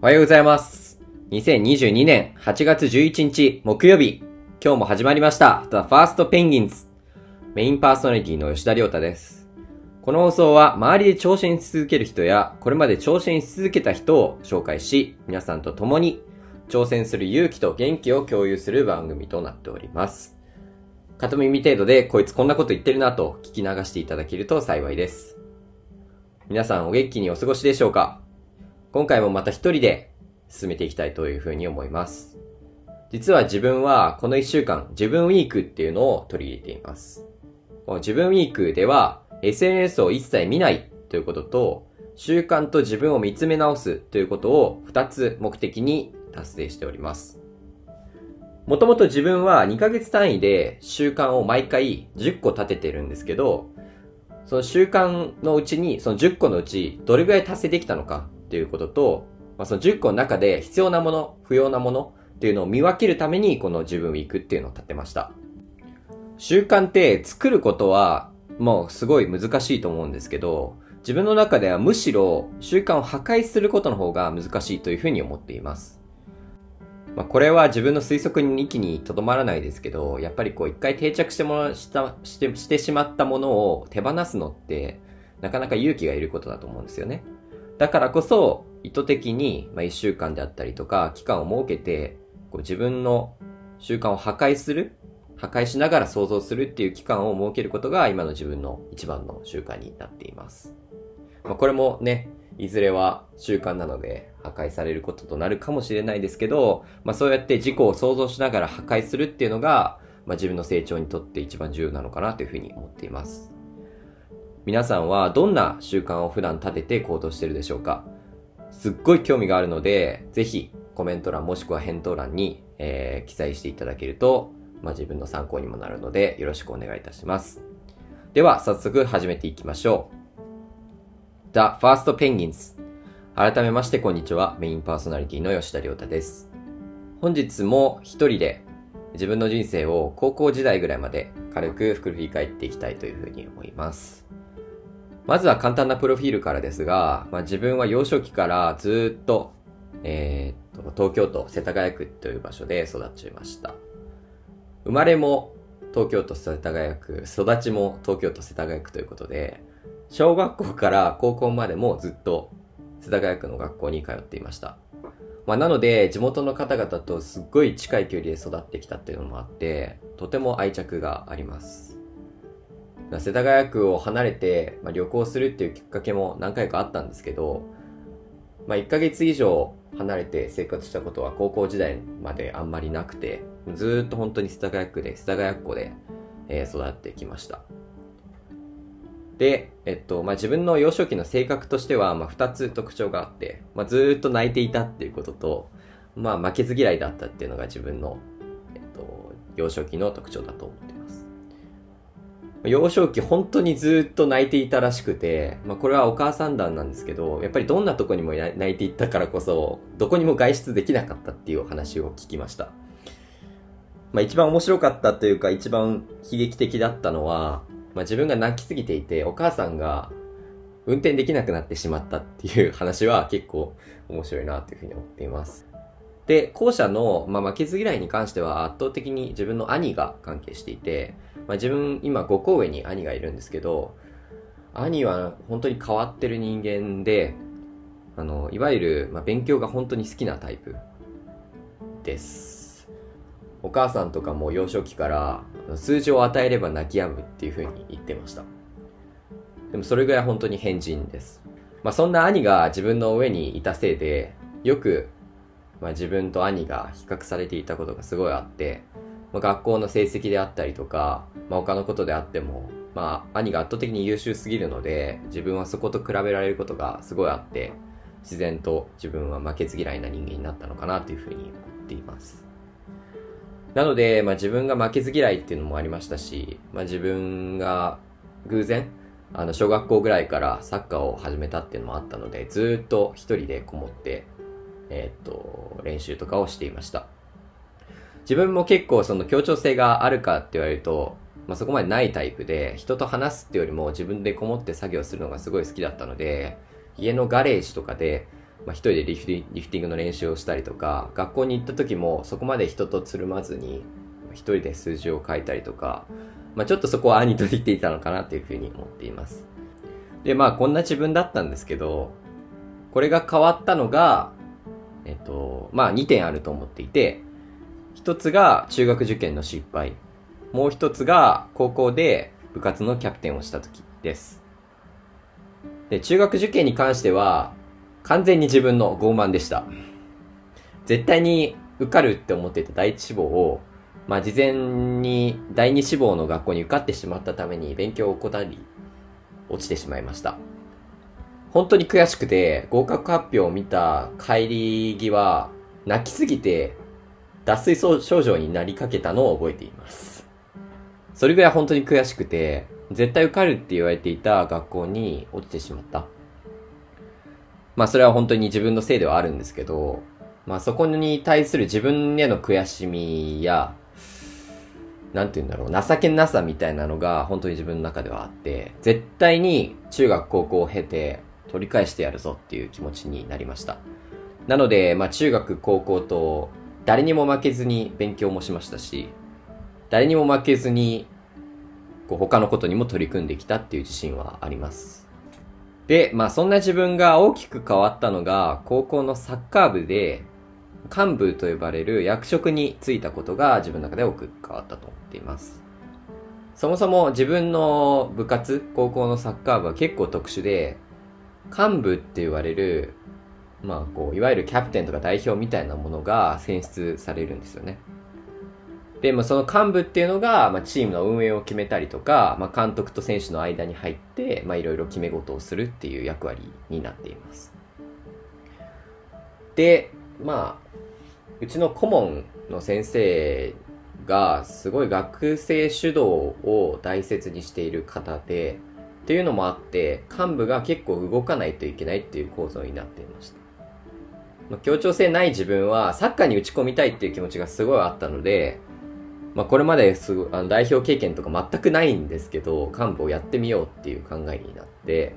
おはようございます。2022年8月11日木曜日、今日も始まりました。The First Penguins。メインパーソナリティの吉田亮太です。この放送は周りで挑戦し続ける人や、これまで挑戦し続けた人を紹介し、皆さんと共に挑戦する勇気と元気を共有する番組となっております。片耳程度でこいつこんなこと言ってるなと聞き流していただけると幸いです。皆さんお元気にお過ごしでしょうか？今回もまた一人で進めていきたいというふうに思います。実は自分はこの一週間、自分ウィークっていうのを取り入れています。この自分ウィークでは SNS を一切見ないということと、習慣と自分を見つめ直すということを二つ目的に達成しております。もともと自分は2ヶ月単位で習慣を毎回10個立ててるんですけど、その習慣のうちに、その10個のうちどれぐらい達成できたのかっていうことと、まあ、その10個の中で必要なもの、不要なものっていうのを見分けるためにこの自分ウィークっていうのを立てました。習慣って作ることはもうすごい難しいと思うんですけど、自分の中ではむしろ習慣を破壊することの方が難しいというふうに思っています。まあ、これは自分の推測に一気にとどまらないですけど、やっぱりこう一回定着してもらしたしてしてしまったものを手放すのって、なかなか勇気がいることだと思うんですよね。だからこそ、意図的に、まあ、一週間であったりとか、期間を設けて、こう自分の習慣を破壊する破壊しながら想像するっていう期間を設けることが今の自分の一番の習慣になっています。まあ、これもね、いずれは習慣なので破壊されることとなるかもしれないですけど、まあそうやって自己を想像しながら破壊するっていうのが、まあ自分の成長にとって一番重要なのかなというふうに思っています。皆さんはどんな習慣を普段立てて行動してるでしょうか？すっごい興味があるので、ぜひコメント欄もしくは返答欄に、えー記載していただけると、まあ自分の参考にもなるのでよろしくお願いいたします。では早速始めていきましょう。The First Penguins 改めましてこんにちは。メインパーソナリティの吉田亮太です。本日も一人で自分の人生を高校時代ぐらいまで軽く振り返っていきたいというふうに思います。まずは簡単なプロフィールからですが、まあ、自分は幼少期からずっと、えーっと、東京都世田谷区という場所で育ちました。生まれも東京都世田谷区、育ちも東京都世田谷区ということで、小学校から高校までもずっと世田谷区の学校に通っていました。まあ、なので、地元の方々とすっごい近い距離で育ってきたっていうのもあって、とても愛着があります。世田谷区を離れて、まあ、旅行するっていうきっかけも何回かあったんですけど、まあ、1ヶ月以上離れて生活したことは高校時代まであんまりなくて、ずっと本当に世田谷区で、世田谷っ子で、えー育ってきました。で、えっと、まあ、自分の幼少期の性格としては、まあ、二つ特徴があって、まあ、ずっと泣いていたっていうことと、まあ、負けず嫌いだったっていうのが自分の、えっと、幼少期の特徴だと思って。幼少期本当にずっと泣いていたらしくて、まあ、これはお母さん団なんですけど、やっぱりどんなとこにも泣いていったからこそ、どこにも外出できなかったっていうお話を聞きました。まあ、一番面白かったというか、一番悲劇的だったのは、まあ、自分が泣きすぎていて、お母さんが運転できなくなってしまったっていう話は結構面白いなというふうに思っています。で、後者の、まあ、負けず嫌いに関しては圧倒的に自分の兄が関係していて、まあ、自分今5個上に兄がいるんですけど、兄は本当に変わってる人間で、あの、いわゆる、まあ、勉強が本当に好きなタイプです。お母さんとかも幼少期から数字を与えれば泣き止むっていう風に言ってました。でもそれぐらい本当に変人です。まあそんな兄が自分の上にいたせいで、よく、まあ、自分と兄が比較されていたことがすごいあって、まあ、学校の成績であったりとか、まあ他のことであっても、まあ兄が圧倒的に優秀すぎるので、自分はそこと比べられることがすごいあって、自然と自分は負けず嫌いな人間になったのかなというふうに思っています。なので、まあ、自分が負けず嫌いっていうのもありましたし、まあ、自分が偶然、あの、小学校ぐらいからサッカーを始めたっていうのもあったので、ずっと一人でこもって、えーっと、練習とかをしていました。自分も結構その協調性があるかって言われると、まあ、そこまでないタイプで、人と話すってよりも自分でこもって作業するのがすごい好きだったので、家のガレージとかで、まあ、一人でリフリフティングの練習をしたりとか、学校に行った時もそこまで人とつるまずに、一人で数字を書いたりとか、まあ、ちょっとそこは兄と似ていたのかなというふうに思っています。で、まあこんな自分だったんですけど、これが変わったのが、えっと、まあ2点あると思っていて、一つが中学受験の失敗。もう一つが高校で部活のキャプテンをした時です。で、中学受験に関しては、完全に自分の傲慢でした。絶対に受かるって思ってた第一志望を、まあ事前に第二志望の学校に受かってしまったために勉強を怠り、落ちてしまいました。本当に悔しくて、合格発表を見た帰り際、泣きすぎて、脱水症状になりかけたのを覚えています。それぐらい本当に悔しくて、絶対受かるって言われていた学校に落ちてしまった。まあそれは本当に自分のせいではあるんですけど、まあそこに対する自分への悔しみや、なんて言うんだろう、情けなさみたいなのが本当に自分の中ではあって、絶対に中学高校を経て取り返してやるぞっていう気持ちになりました。なので、まあ中学高校と誰にも負けずに勉強もしましたし、誰にも負けずにこう他のことにも取り組んできたっていう自信はあります。で、まあそんな自分が大きく変わったのが、高校のサッカー部で、幹部と呼ばれる役職に就いたことが自分の中で多く変わったと思っています。そもそも自分の部活、高校のサッカー部は結構特殊で、幹部って言われる、まあこう、いわゆるキャプテンとか代表みたいなものが選出されるんですよね。で、まあ、その幹部っていうのが、まあ、チームの運営を決めたりとか、まあ、監督と選手の間に入って、まあ、いろいろ決め事をするっていう役割になっています。で、まあ、うちの顧問の先生が、すごい学生主導を大切にしている方で、っていうのもあって、幹部が結構動かないといけないっていう構造になっていました。まあ、協調性ない自分はサッカーに打ち込みたいっていう気持ちがすごいあったので、まあ、これまですごあの代表経験とか全くないんですけど、幹部をやってみようっていう考えになって、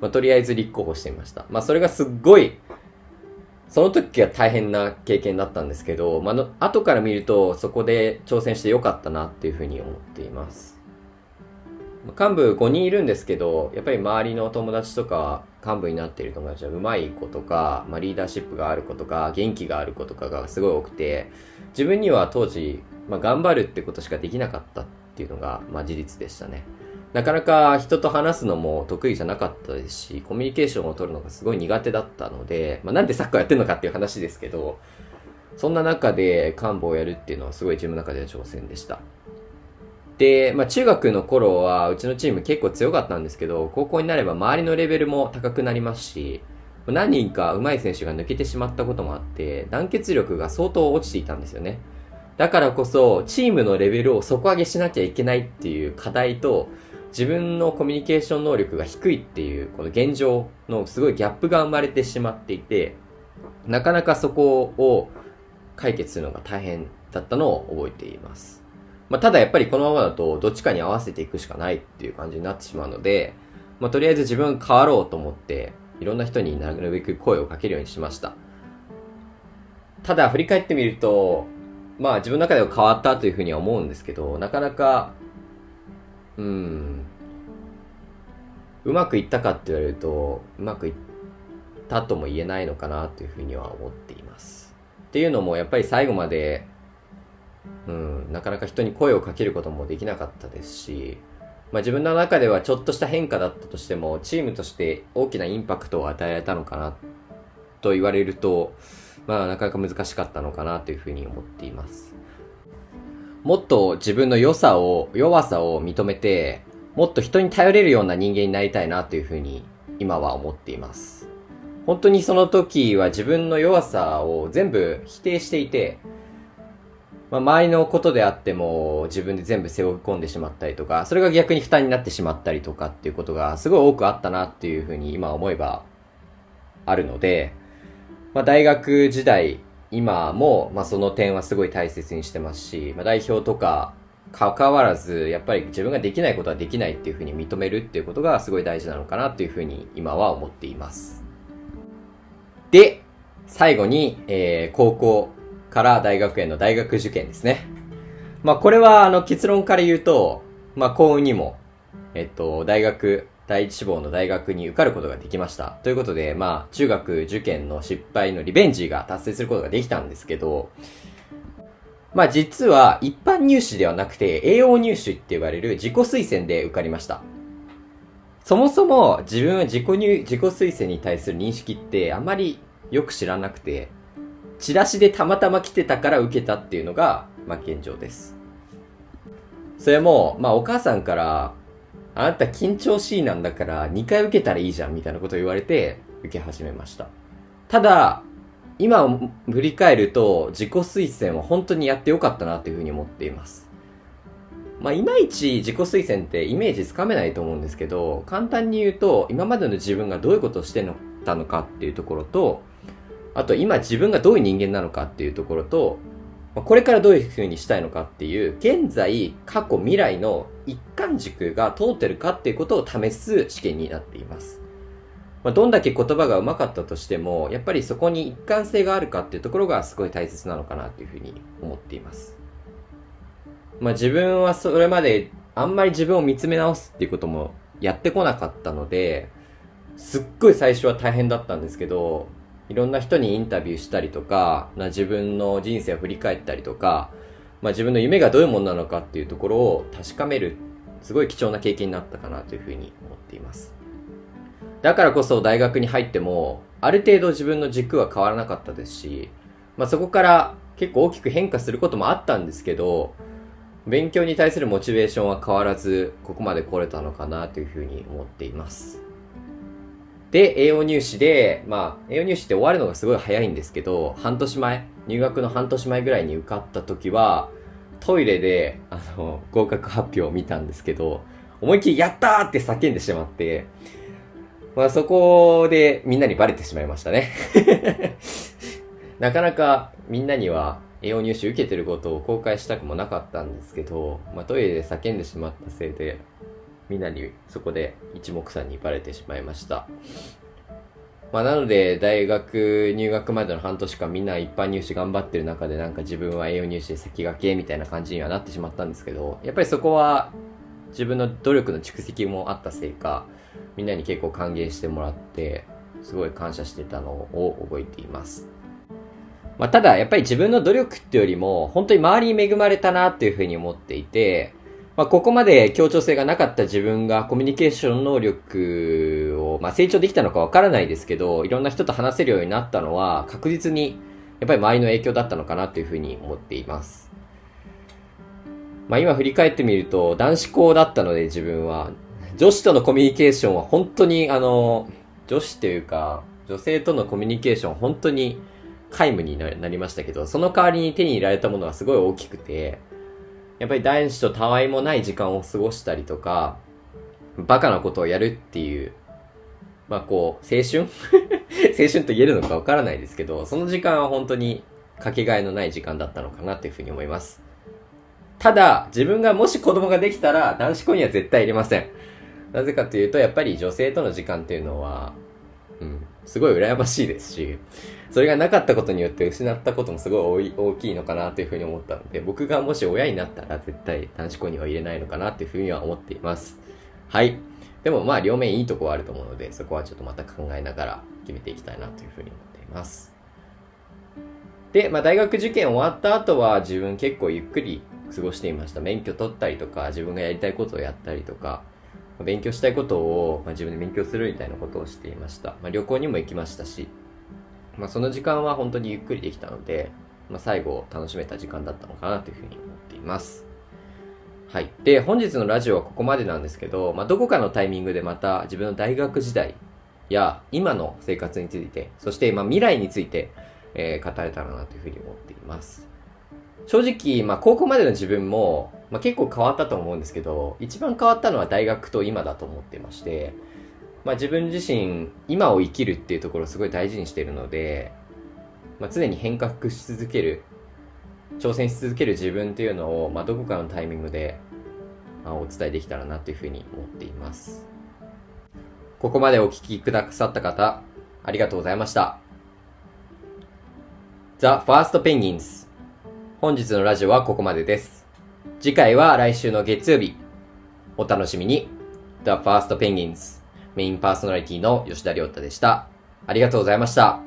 まあ、とりあえず立候補してみました。まあ、それがすっごい、その時は大変な経験だったんですけど、まあ、後から見るとそこで挑戦してよかったなっていうふうに思っています。幹部5人いるんですけど、やっぱり周りの友達とか幹部になっている友達は上手い子とか、まあ、リーダーシップがある子とか、元気がある子とかがすごい多くて、自分には当時まあ、頑張るってことしかできなかったっていうのが、まあ、事実でしたね。なかなか人と話すのも得意じゃなかったですし、コミュニケーションを取るのがすごい苦手だったので、まあ、なんでサッカーやってるのかっていう話ですけど、そんな中で幹部をやるっていうのはすごい自分の中では挑戦でした。で、まあ中学の頃はうちのチーム結構強かったんですけど、高校になれば周りのレベルも高くなりますし、何人か上手い選手が抜けてしまったこともあって、団結力が相当落ちていたんですよね。だからこそ、チームのレベルを底上げしなきゃいけないっていう課題と、自分のコミュニケーション能力が低いっていう、この現状のすごいギャップが生まれてしまっていて、なかなかそこを解決するのが大変だったのを覚えています。まあ、ただやっぱりこのままだとどっちかに合わせていくしかないっていう感じになってしまうので、まあ、とりあえず自分変わろうと思って、いろんな人になるべく声をかけるようにしました。ただ振り返ってみると、まあ自分の中では変わったというふうには思うんですけど、なかなか、うん、うまくいったかって言われると、うまくいったとも言えないのかなというふうには思っています。っていうのも、やっぱり最後まで、うん、なかなか人に声をかけることもできなかったですし、まあ自分の中ではちょっとした変化だったとしても、チームとして大きなインパクトを与えられたのかなと言われると、まあなかなか難しかったのかなというふうに思っています。もっと自分の良さを、弱さを認めて、もっと人に頼れるような人間になりたいなというふうに今は思っています。本当にその時は自分の弱さを全部否定していて、まあ、周りのことであっても自分で全部背負い込んでしまったりとか、それが逆に負担になってしまったりとかっていうことがすごい多くあったなっていうふうに今思えばあるので、まあ、大学時代、今も、まあ、その点はすごい大切にしてますし、まあ、代表とか、関わらず、やっぱり自分ができないことはできないっていうふうに認めるっていうことがすごい大事なのかなっていうふうに今は思っています。で、最後に、えー、高校から大学への大学受験ですね。まあ、これは、あの、結論から言うと、まあ、幸運にも、えっと、大学、第一志望の大学に受かることができました。ということで、まあ、中学受験の失敗のリベンジが達成することができたんですけど、まあ実は一般入試ではなくて栄養入試って言われる自己推薦で受かりました。そもそも自分は自己入、自己推薦に対する認識ってあまりよく知らなくて、チラシでたまたま来てたから受けたっていうのが、まあ現状です。それも、まあお母さんから、あなた緊張しいなんだから2回受けたらいいじゃんみたいなことを言われて受け始めました。ただ、今振り返ると自己推薦は本当にやってよかったなというふうに思っています。まあ、いまいち自己推薦ってイメージつかめないと思うんですけど、簡単に言うと、今までの自分がどういうことをしてたのかっていうところと、あと今自分がどういう人間なのかっていうところと、これからどういう風にしたいのかっていう、現在、過去、未来の一貫軸が通ってるかっていうことを試す試験になっています。まあ、どんだけ言葉が上手かったとしても、やっぱりそこに一貫性があるかっていうところがすごい大切なのかなというふうに思っています。まあ自分はそれまであんまり自分を見つめ直すっていうこともやってこなかったので、すっごい最初は大変だったんですけど、いろんな人にインタビューしたりとか、まあ、自分の人生を振り返ったりとか、まあ自分の夢がどういうものなのかっていうところを確かめる、すごい貴重な経験になったかなというふうに思っています。だからこそ大学に入っても、ある程度自分の軸は変わらなかったですし、まあそこから結構大きく変化することもあったんですけど、勉強に対するモチベーションは変わらず、ここまで来れたのかなというふうに思っています。で、栄養入試で、まあ、栄養入試って終わるのがすごい早いんですけど、半年前、入学の半年前ぐらいに受かった時は、トイレで、あの、合格発表を見たんですけど、思いっきりやったーって叫んでしまって、まあそこでみんなにバレてしまいましたね。なかなかみんなには栄養入試受けてることを公開したくもなかったんですけど、まあトイレで叫んでしまったせいで、みんなにそこで一目散にバレてしまいました。まあなので大学入学までの半年間みんな一般入試頑張ってる中でなんか自分は栄養入試で先駆けみたいな感じにはなってしまったんですけど、やっぱりそこは自分の努力の蓄積もあったせいか、みんなに結構歓迎してもらって、すごい感謝してたのを覚えています。まあ、ただ、やっぱり自分の努力ってよりも、本当に周りに恵まれたなっていうふうに思っていて、まあ、ここまで協調性がなかった自分がコミュニケーション能力を、まあ、成長できたのかわからないですけど、いろんな人と話せるようになったのは、確実に、やっぱり周りの影響だったのかなというふうに思っています。まあ、今振り返ってみると、男子校だったので自分は、女子とのコミュニケーションは本当に、あの、女子というか、女性とのコミュニケーション本当に皆無になりましたけど、その代わりに手に入れられたものはすごい大きくて、やっぱり男子とたわいもない時間を過ごしたりとか、バカなことをやるっていう、まあこう、青春？青春と言えるのかわからないですけど、その時間は本当にかけがえのない時間だったのかなっていうふうに思います。ただ、自分がもし子供ができたら、男子校には絶対入れません。なぜかというと、やっぱり女性との時間っていうのは、すごい羨ましいですし、それがなかったことによって失ったこともすごい大きいのかなというふうに思ったので、僕がもし親になったら絶対男子校には入れないのかなというふうには思っています。はい。でもまあ両面いいとこはあると思うので、そこはちょっとまた考えながら決めていきたいなというふうに思っています。で、まあ大学受験終わった後は自分結構ゆっくり過ごしていました。免許取ったりとか、自分がやりたいことをやったりとか、勉強したいことを、まあ、自分で勉強するみたいなことをしていました。まあ、旅行にも行きましたし、まあ、その時間は本当にゆっくりできたので、まあ、最後楽しめた時間だったのかなというふうに思っています。はい。で、本日のラジオはここまでなんですけど、まあ、どこかのタイミングでまた自分の大学時代や今の生活について、そしてま未来について、えー、語れたらなというふうに思っています。正直、まあ、高校までの自分も、まあ、結構変わったと思うんですけど、一番変わったのは大学と今だと思ってまして、まあ、自分自身、今を生きるっていうところをすごい大事にしてるので、まあ、常に変革し続ける、挑戦し続ける自分っていうのを、まあ、どこかのタイミングで、まあ、お伝えできたらなというふうに思っています。ここまでお聞きくださった方、ありがとうございました。The First Penguins。本日のラジオはここまでです。次回は来週の月曜日。お楽しみに。The First Penguins。メインパーソナリティの吉田亮太でした。ありがとうございました。